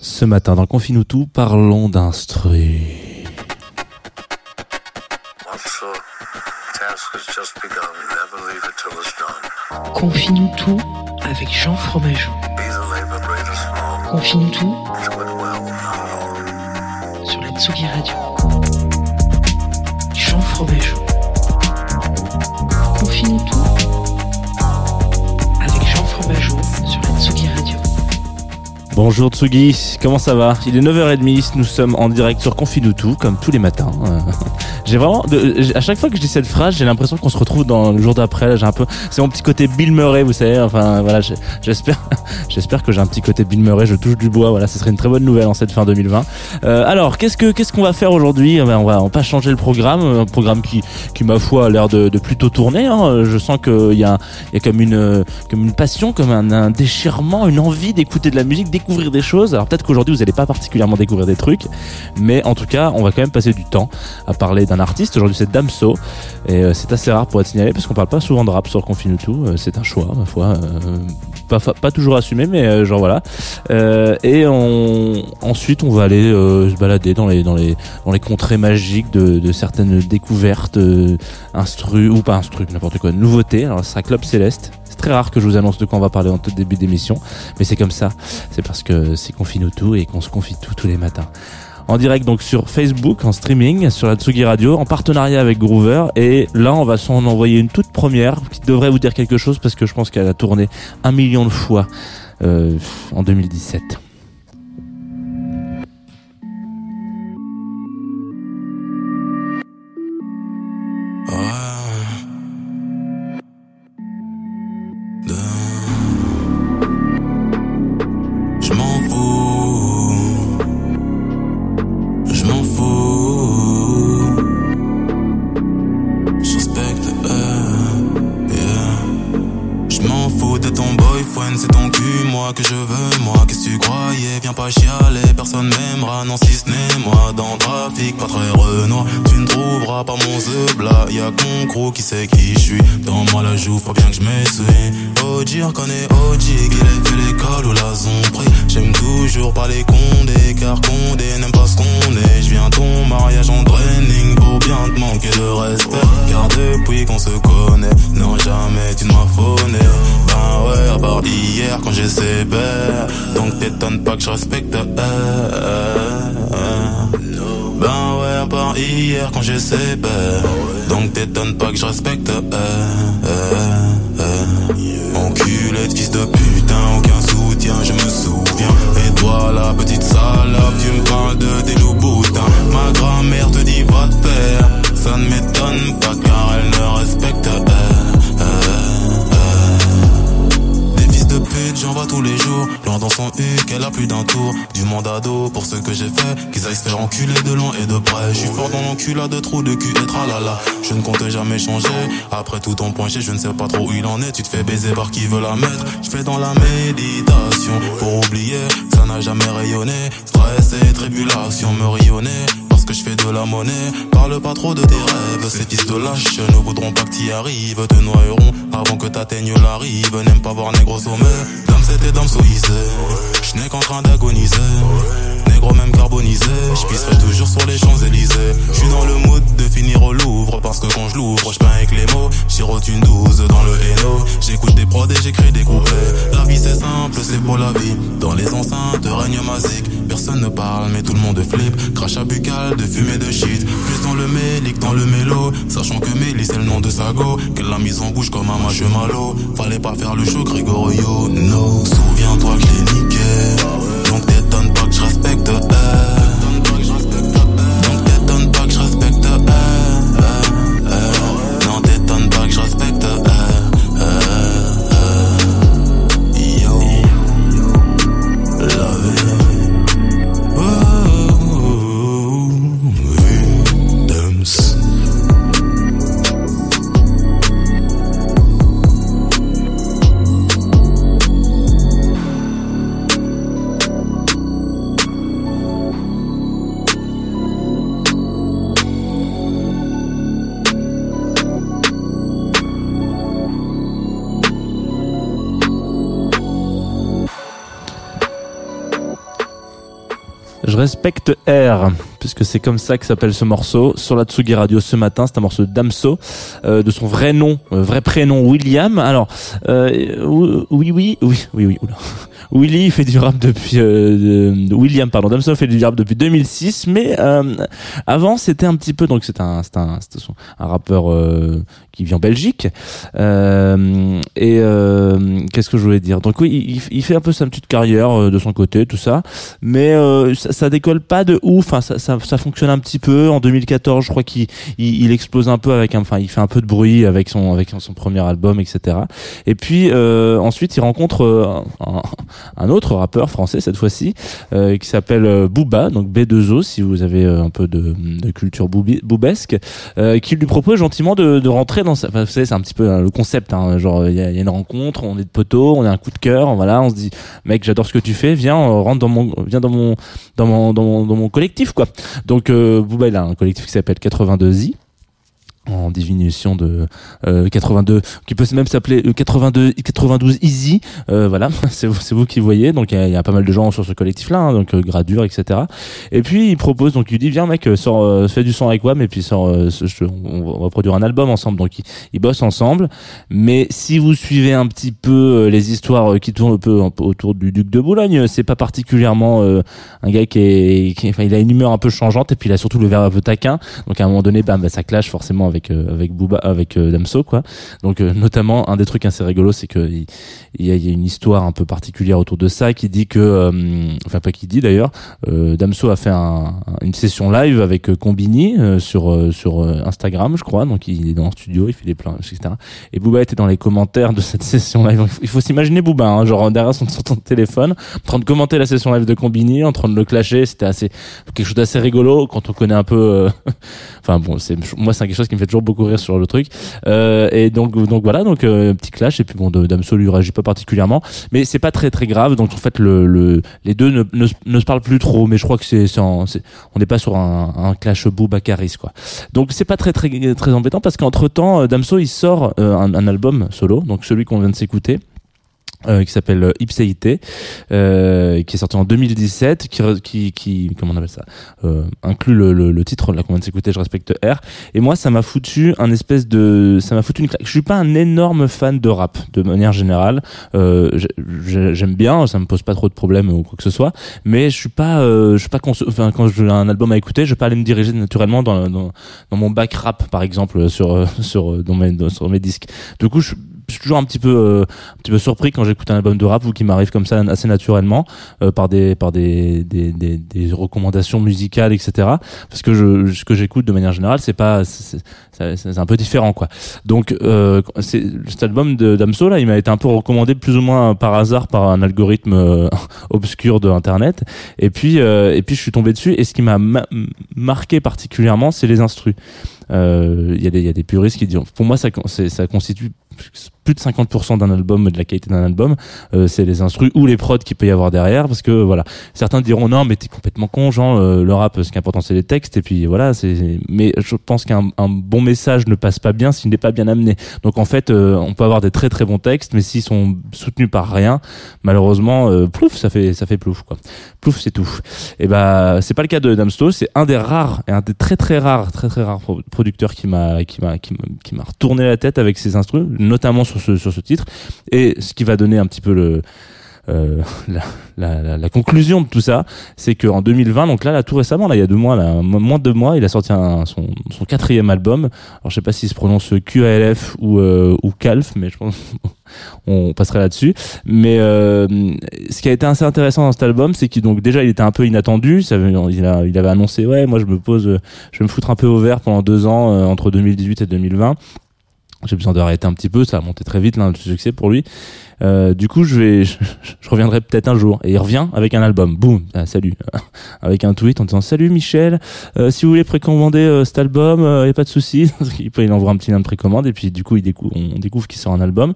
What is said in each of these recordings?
Ce matin dans Confine tout, parlons d'instru. Officer, task has just begun. Never leave it till it's done. Confine-nous tout avec Jean Fromageau. Confine-nous tout sur la Tsugi Radio. Bonjour Tsugi, comment ça va? Il est 9h30, nous sommes en direct sur Confine tout, comme tous les matins. Euh, J'ai vraiment, à chaque fois que je dis cette phrase, j'ai l'impression qu'on se retrouve dans le jour d'après. J'ai un peu, c'est mon petit côté Bill Murray, vous savez. Enfin voilà, j'espère, j'espère que j'ai un petit côté Bill Murray. Je touche du bois. Voilà, ce serait une très bonne nouvelle en cette fin 2020. Euh, alors, qu'est-ce que qu'est-ce qu'on va faire aujourd'hui? Eh ben, On va pas changer le programme, un programme qui qui ma foi a l'air de, plutôt tourner. hein. Je sens qu'il y a y a comme une comme une passion, comme un, un déchirement, une envie d'écouter de la musique, découvrir des choses. Alors peut-être qu'aujourd'hui vous n'allez pas particulièrement découvrir des trucs, mais en tout cas on va quand même passer du temps à parler d'un artiste. Aujourd'hui c'est Damso et euh, c'est assez rare pour être signalé parce qu'on parle pas souvent de rap sur Confine tout. Euh, c'est un choix ma foi. euh, pas, toujours assumé mais genre voilà et ensuite on va aller se balader dans les dans les contrées magiques de, certaines découvertes instru ou pas instru n'importe quoi nouveautés alors ce sera Club Céleste c'est très rare que je vous annonce de quoi on va parler en tout début d'émission mais c'est comme ça c'est parce que c'est confine tout et qu'on se confie tout tous les matins en direct donc sur Facebook, en streaming, sur la Tsugi Radio, en partenariat avec Groover. Et là, on va s'en envoyer une toute première qui devrait vous dire quelque chose parce que je pense qu'elle a tourné un million de fois euh, en 2017. Trouveras pas mon y'a gros qui sait qui je suis. Dans moi la joue, faut bien que je m'essuie. OG, reconnais OG, qu'il ait fait l'école ou la pris. J'aime toujours parler condé, car condé n'aime pas ce qu'on est. Je viens ton mariage en training pour bien te manquer de respect. Car depuis qu'on se connaît, non jamais tu ne m'as. Ben ouais, à part hier quand j'ai sévère. Donc t'étonnes pas que je respecte. Part hier quand j'ai sévère. Donc t'étonnes pas que je respecte. euh, euh, euh. Aillent se de loin et de près. Je suis fort dans l'enculade de trous de cul et tralala. Je ne compte jamais changer. Après tout ton G, je ne sais pas trop où il en est. Tu te fais baiser par qui veut la mettre. Je fais dans la méditation pour oublier. Ça n'a jamais rayonné. Stress et tribulation me. Parce que je fais de la monnaie. Parle pas trop de tes rêves. Ces fils de lâches ne voudront pas que t'y arrives. Te noieront avant que t'atteignes la rive. N'aime pas voir négro sommet. C'était dame soïsée. Je n'ai qu'en train d'agoniser. Négro même carbonisé. Je toujours sur les Champs-Élysées. Je suis dans le mood de finir au Louvre. Parce que quand je l'ouvre, je peins avec les mots. J'sirote une douze dans le Haino. J'écoute des prods et j'écris des couplets. La vie c'est simple, c'est pour la vie. Dans les enceintes règne magique. Personne ne parle, mais tout le monde flippe. Crachat buccal, de fumée de shit. Plus dans le mélic, dans le mélo. Sachant que Mélis c'est le nom de Sago. Qu'elle l'a mise en bouche comme un malo. Fallait pas faire le show, Gregorio. No, souviens-toi que je l'ai niqué. Donc t'étonnes pas que je respecte elle. Respecte R, puisque c'est comme ça que s'appelle ce morceau. Sur la Tsugi Radio ce matin, c'est un morceau de Damso, euh, de son vrai nom, euh, vrai prénom William. Alors, euh, oui, oui, oui, oui, oui, oula. Willy il fait du rap depuis euh, de- William pardon Damso fait du rap depuis 2006 mais euh, avant c'était un petit peu donc c'est un c'est un un rappeur euh, qui vit en Belgique et qu'est-ce que je voulais dire? Donc oui il, fait un peu sa petite carrière de son côté tout ça mais ça, ça décolle pas de ouf ça, ça, ça fonctionne un petit peu. En 2014 je crois qu'il il, il explose un peu avec un enfin il fait un peu de bruit avec son avec son premier album etc et puis euh, ensuite il rencontre euh, un, un autre rappeur français cette fois-ci euh, qui s'appelle euh, Booba donc B2O si vous avez euh, un peu de, de culture boubesque euh, qui lui propose gentiment de, de rentrer dans sa enfin, vous savez c'est un petit peu hein, le concept hein, genre il y, y a une rencontre on est de poteau on a un coup de cœur voilà on se dit mec j'adore ce que tu fais viens rentre dans mon viens dans mon dans mon dans mon, dans mon collectif quoi. Donc euh, a un collectif qui s'appelle 82i en diminution de euh, 82 qui peut même s'appeler euh, 82 92 easy euh, voilà c'est vous c'est vous qui voyez donc il y, y a pas mal de gens sur ce collectif là donc euh, Gradure etc et puis il propose donc il dit viens mec euh, sors euh, fais du son avec moi mais puis euh, ce- je- on, va- produire un album ensemble. Donc ils, bossent ensemble. Mais si vous suivez un petit peu euh, les histoires euh, qui tournent un peu, autour du duc de Boulogne c'est pas particulièrement euh, un gars qui est, enfin il a une humeur un peu changeante et puis il a surtout le verbe un peu taquin. Donc à un moment donné bah, ça clash forcément avec euh, avec Booba avec euh, Damso quoi. Donc euh, notamment un des trucs assez rigolos c'est que il y, a, y a une histoire un peu particulière autour de ça qui dit que enfin pas qui dit d'ailleurs Damso a fait un, une session live avec Combini sur sur Instagram je crois. Donc il est dans le studio il fait des plans etc et Booba était dans les commentaires de cette session live. Il faut s'imaginer Booba hein, genre derrière son, son téléphone en train de commenter la session live de Combini en train de le clasher. C'était assez quelque chose d'assez rigolo quand on connaît un peu euh, enfin bon c'est moi c'est quelque chose qui me fait toujours beaucoup rire sur le truc. Euh, et donc donc voilà donc euh, petit clash et puis bon Damso lui réagit pas particulièrement. Mais c'est pas très très grave donc en fait le, le les deux ne, ne, ne se parlent plus trop mais je crois que c'est c'est en- c'est- on n'est pas sur un, un clash Boubacaris quoi. Donc c'est pas très très très embêtant parce qu'entre temps Damso il sort euh, un, un album solo donc celui qu'on vient de s'écouter euh, qui s'appelle euh, Ipséité, euh, qui est sorti en 2017, qui, qui, qui comment on appelle ça, euh, inclut le, le, le titre là qu'on vient de s'écouter, je respecte R. Et moi, ça m'a foutu un espèce de, ça m'a foutu une claque. Je suis pas un énorme fan de rap de manière générale. Euh, j'ai- j'ai- J'aime bien, ça me pose pas trop de problèmes ou quoi que ce soit, mais je suis pas, euh, je suis pas enfin quand j'ai un album à écouter, je vais pas aller me diriger naturellement dans, dans, mon bac rap par exemple sur sur dans mes, sur mes disques. Du coup, je je suis toujours un petit peu euh, un petit peu surpris quand j'écoute un album de rap ou qui m'arrive comme ça assez naturellement euh, par des par des, des, des, des recommandations musicales etc parce que je ce que j'écoute de manière générale c'est pas c'est un peu différent quoi. Donc euh, cet album Damso là il m'a été un peu recommandé plus ou moins par hasard par un algorithme euh, obscur de internet. Et puis euh, et puis je suis tombé dessus. Et ce qui m'a ma- marqué particulièrement c'est les instrus Il y a des y a des puristes qui disent pour moi ça ça constitue plus de 50% d'un album de la qualité d'un album. Euh, c'est les instrus ou les prods qu'il peut y avoir derrière parce que voilà. Certains diront non mais t'es complètement con Jean euh, le rap ce qui est important c'est les textes et puis voilà c'est mais je pense qu'un un bon message ne passe pas bien s'il n'est pas bien amené. Donc en fait euh, on peut avoir des très très bons textes mais s'ils sont soutenus par rien malheureusement euh, plouf ça fait ça fait plouf quoi. Plouf c'est tout. Et bah c'est pas le cas de Damsto c'est un des rares et un des très très rares très très rares pro- producteurs qui m'a qui m'a qui m'a retourné la tête avec ses instrus notamment sur ce sur ce titre. Et ce qui va donner un petit peu le euh, la, la, la, conclusion de tout ça, c'est qu'en 2020, donc là, là, tout récemment, là, il y a deux mois, là, mo- moins de deux mois, il a sorti un, son, son quatrième album. Alors, je sais pas s'il se prononce QALF ou euh, ou Calf, mais je pense on passerait là-dessus. Mais euh, ce qui a été assez intéressant dans cet album, c'est qu'il donc déjà, il était un peu inattendu. Ça, il, il avait annoncé, ouais, moi, je me pose, euh, je vais me foutre un peu au vert pendant deux ans euh, entre 2018 et 2020. J'ai besoin de arrêter un petit peu, ça a monté très vite, là, le succès pour lui. Euh, du coup, je vais, je, je reviendrai peut-être un jour. Et il revient avec un album. Boum, ah, salut, avec un tweet en disant salut Michel. euh, si vous voulez précommander euh, cet album, il y a pas de souci. il envoie un petit lien de précommande et puis du coup, il on découvre qu'il sort un album.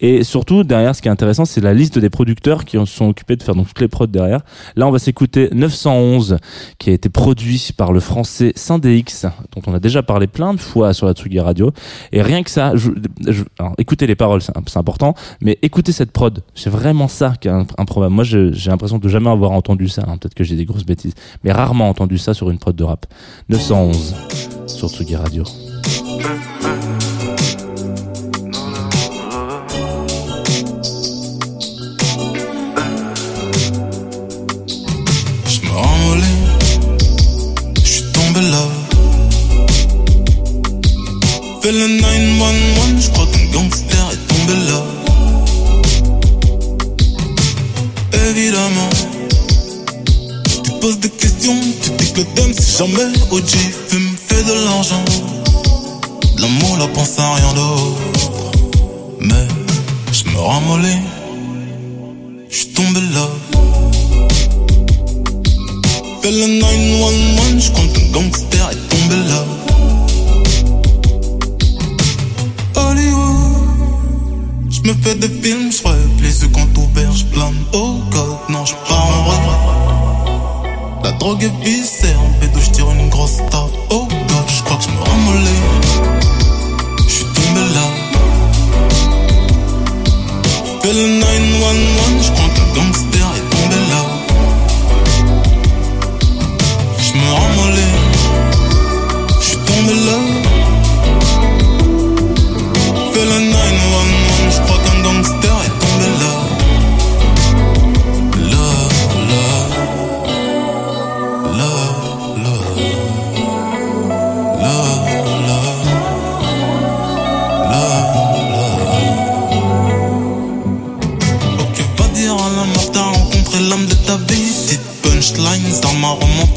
Et surtout, derrière, ce qui est intéressant, c'est la liste des producteurs qui se sont occupés de faire donc toutes les prods derrière. Là, on va s'écouter 911, qui a été produit par le français Syndéx, dont on a déjà parlé plein de fois sur la Tsugi Radio. Et rien que ça, je, je- alors, écoutez les paroles, c'est important, mais écoutez cette prod. C'est vraiment ça qui est un, problème. Moi, j'ai l'impression de jamais avoir entendu ça. hein. Peut-être que j'ai des grosses bêtises, mais rarement entendu ça sur une prod de rap. 911 sur Tsugi Radio. Fais le 911, je crois qu'un gangster est tombé là. Évidemment, tu poses des questions, tu dis que thème c'est jamais OG, fume, fait de l'argent. De L'amour, la pense à rien d'autre. Mais je me ramollis, je suis tombé là. Fais le 911, je crois qu'un gangster est tombé là. Me fais des films, je rêve, les yeux quand ouverts, je plane. Oh god, non, je pars en rêve. La drogue est viscère, en pédo, je tire une grosse tarte. Oh god, je crois que je me ramollis.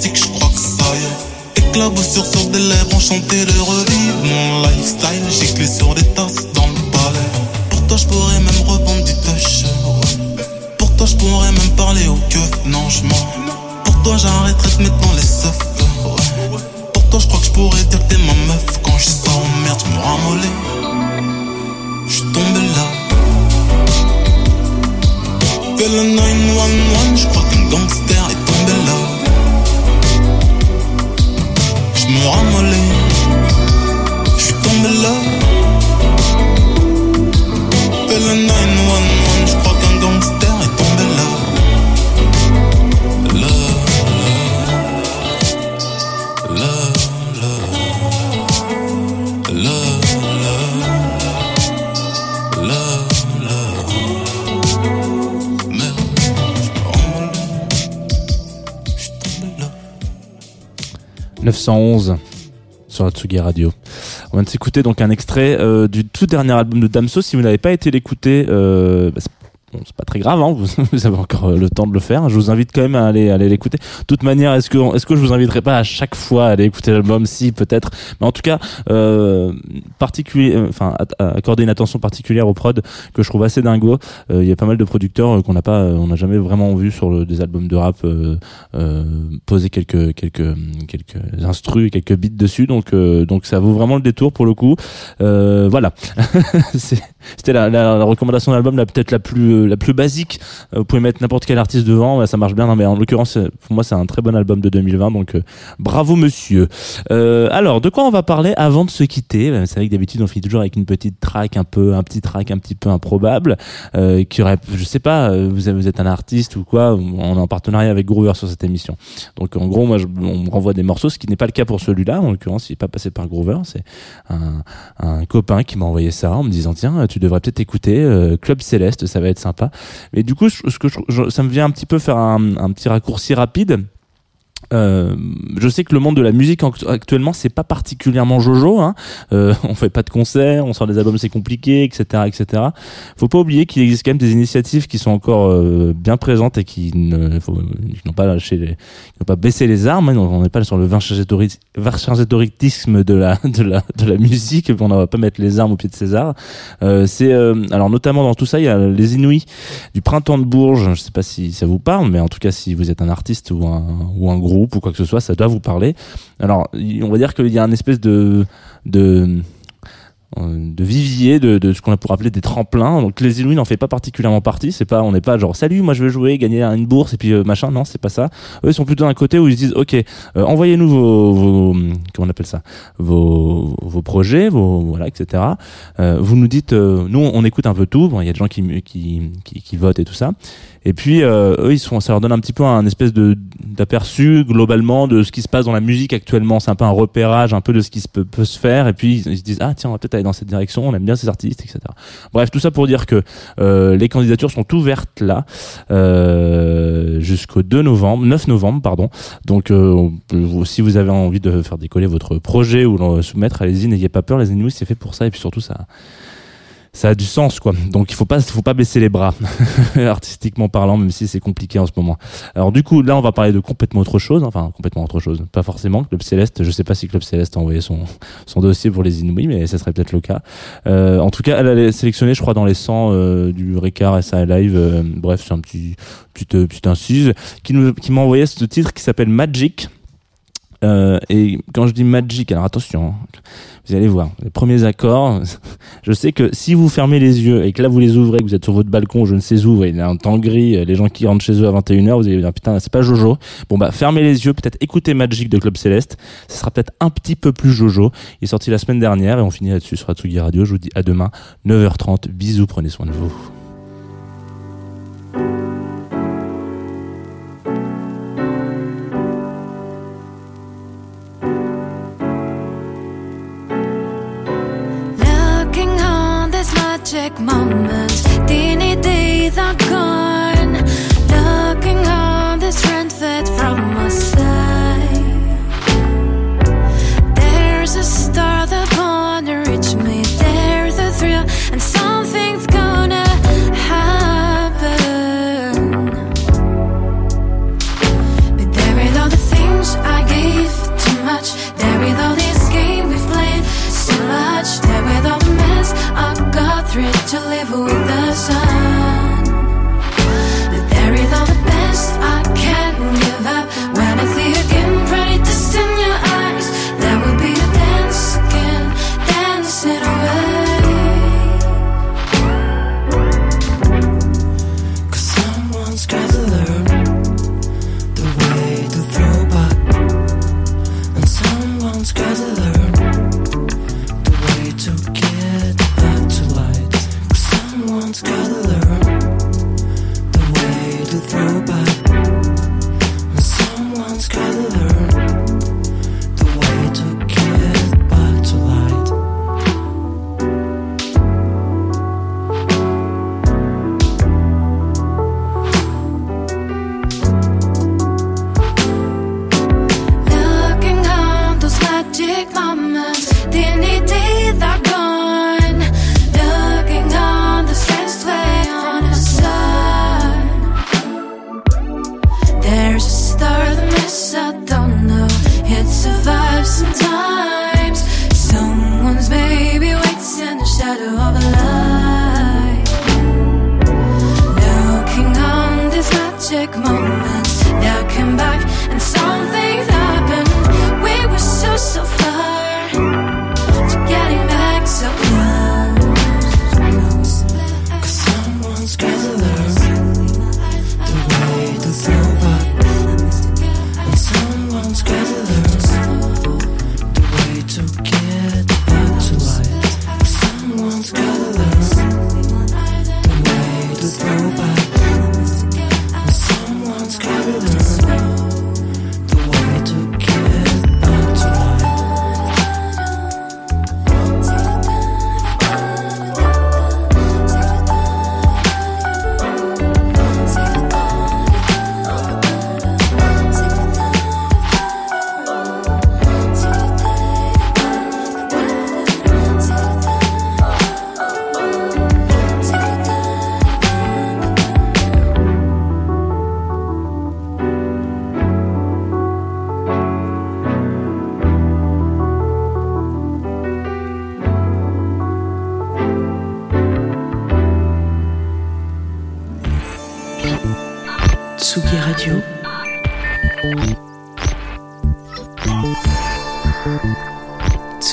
Je crois que ça y est. Éclaboussure sur des lèvres, enchanté de revivre mon lifestyle. J'ai clé sur des tasses dans le palais. Pour toi, je pourrais même revendre du touch. Pour toi, je pourrais même parler au keuf. Non, je. Pour toi, j'arrêterai de mettre dans les seufs. Pour toi, je crois que je pourrais dire que t'es ma meuf. Quand je sors merde, je me ramollis. Je tombé là. Fais le 911, je crois qu'un gangster est tombé là. Ramollis, je suis tombé là. Fais le 911, 911 sur la Tsugi Radio. On vient de s'écouter donc un extrait euh, du tout dernier album de Damso. Si vous n'avez pas été l'écouter, euh, bah, bon, c'est pas très grave, hein, vous, vous avez encore euh, le temps de le faire. Je vous invite quand même à aller, aller l'écouter. De toute manière, est-ce que, est-ce que je vous inviterai pas à chaque fois à aller écouter l'album? Si, peut-être. Mais en tout cas, euh, particulier, euh, enfin, accorder une attention particulière au prod que je trouve assez dingo. Euh, Il y a pas mal de producteurs qu'on n'a pas, on n'a jamais vraiment vu sur le- des albums de rap poser quelques, quelques, quelques instrus, quelques beats dessus. Donc, donc ça vaut vraiment le détour pour le coup. Voilà. C'était la, la, la recommandation d'album la peut-être la plus la plus basique. Euh, vous pouvez mettre n'importe quel artiste devant, ça marche bien. Non, mais en l'occurrence, euh, pour moi, c'est un très bon album de 2020. Donc euh, bravo monsieur. Euh, alors, de quoi on va parler avant de se quitter? C'est vrai que d'habitude, on finit toujours avec une petite track un peu, un petit track un petit peu improbable, euh, qui aurait, je sais pas, vous, êtes un artiste ou quoi On est en partenariat avec Groover sur cette émission. Donc en gros, moi, on me renvoie des morceaux, ce qui n'est pas le cas pour celui-là. En l'occurrence, il n'est pas passé par Groover. C'est un, copain qui m'a envoyé ça en me disant tiens, tu devrais peut-être écouter Club Céleste, ça va être sympa. Mais du coup, ce que je- ça me vient un petit peu faire un petit raccourci rapide. Euh, je sais que le monde de la musique act- actuellement c'est pas particulièrement jojo hein. Euh, on fait pas de concerts on sort des albums c'est compliqué etc etc faut pas oublier qu'il existe quand même des initiatives qui sont encore euh, bien présentes et qui n'ont pas lâché les, qui n'ont pas baissé les armes hein. on n'est pas sur le vercingétoritisme de la de la de la musique on ne va pas mettre les armes au pied de César euh, c'est euh, alors notamment dans tout ça il y a les Inuits du printemps de Bourges je sais pas si ça vous parle mais en tout cas si vous êtes un artiste ou un ou un groupe ou quoi que ce soit ça doit vous parler. Alors on va dire qu'il y a un espèce de de vivier de, de ce qu'on pourrait appeler des tremplins. Donc les Inuits n'en fait pas particulièrement partie. C'est pas on n'est pas genre salut moi je veux jouer gagner une bourse et puis euh, machin. Non c'est pas ça. Eux ils sont plutôt d'un côté où ils se disent ok euh, envoyez-nous vos, vos comment on appelle ça? Vos, vos projets vos voilà etc euh, vous nous dites euh, nous on écoute un peu tout. Bon il y a des gens qui, qui, qui, qui votent et tout ça. Et puis euh, eux ils sont ça leur donne un petit peu un espèce de d'aperçu globalement de ce qui se passe dans la musique actuellement. C'est un peu un repérage un peu de ce qui se peut, peut se faire. Et puis ils se disent ah tiens on va peut-être dans cette direction on aime bien ces artistes etc bref tout ça pour dire que euh, les candidatures sont ouvertes là euh, jusqu'au 2 novembre 9 novembre pardon. Donc euh, si vous avez envie de faire décoller votre projet ou le soumettre allez-y n'ayez pas peur les Inuits c'est fait pour ça et puis surtout ça ça a du sens quoi. Donc il faut pas faut pas baisser les bras. Artistiquement parlant même si c'est compliqué en ce moment. Alors du coup là on va parler de complètement autre chose. Enfin complètement autre chose. Pas forcément. Club Céleste je sais pas si Club Céleste a envoyé son son dossier pour les Inuits mais ça serait peut-être le cas. Euh, en tout cas elle a sélectionné je crois dans les 100 euh, du Ricard SA Live. Euh, bref c'est un petit petite euh, petite incise qui nous qui m'a envoyé ce titre qui s'appelle Magic euh, et quand je dis Magic alors attention hein, vous allez voir les premiers accords je sais que si vous fermez les yeux et que là vous les ouvrez, que vous êtes sur votre balcon, je ne sais où, il y a un temps gris, euh, les gens qui rentrent chez eux à 21h, vous allez dire putain, c'est pas Jojo. Bon bah fermez les yeux, peut-être écoutez Magic de Club Céleste, ce sera peut-être un petit peu plus Jojo. Il est sorti la semaine dernière et on finit là-dessus sur Atsugi Radio. Je vous dis à demain, 9h30. Bisous, prenez soin de vous.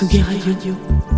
Tsugi Radio.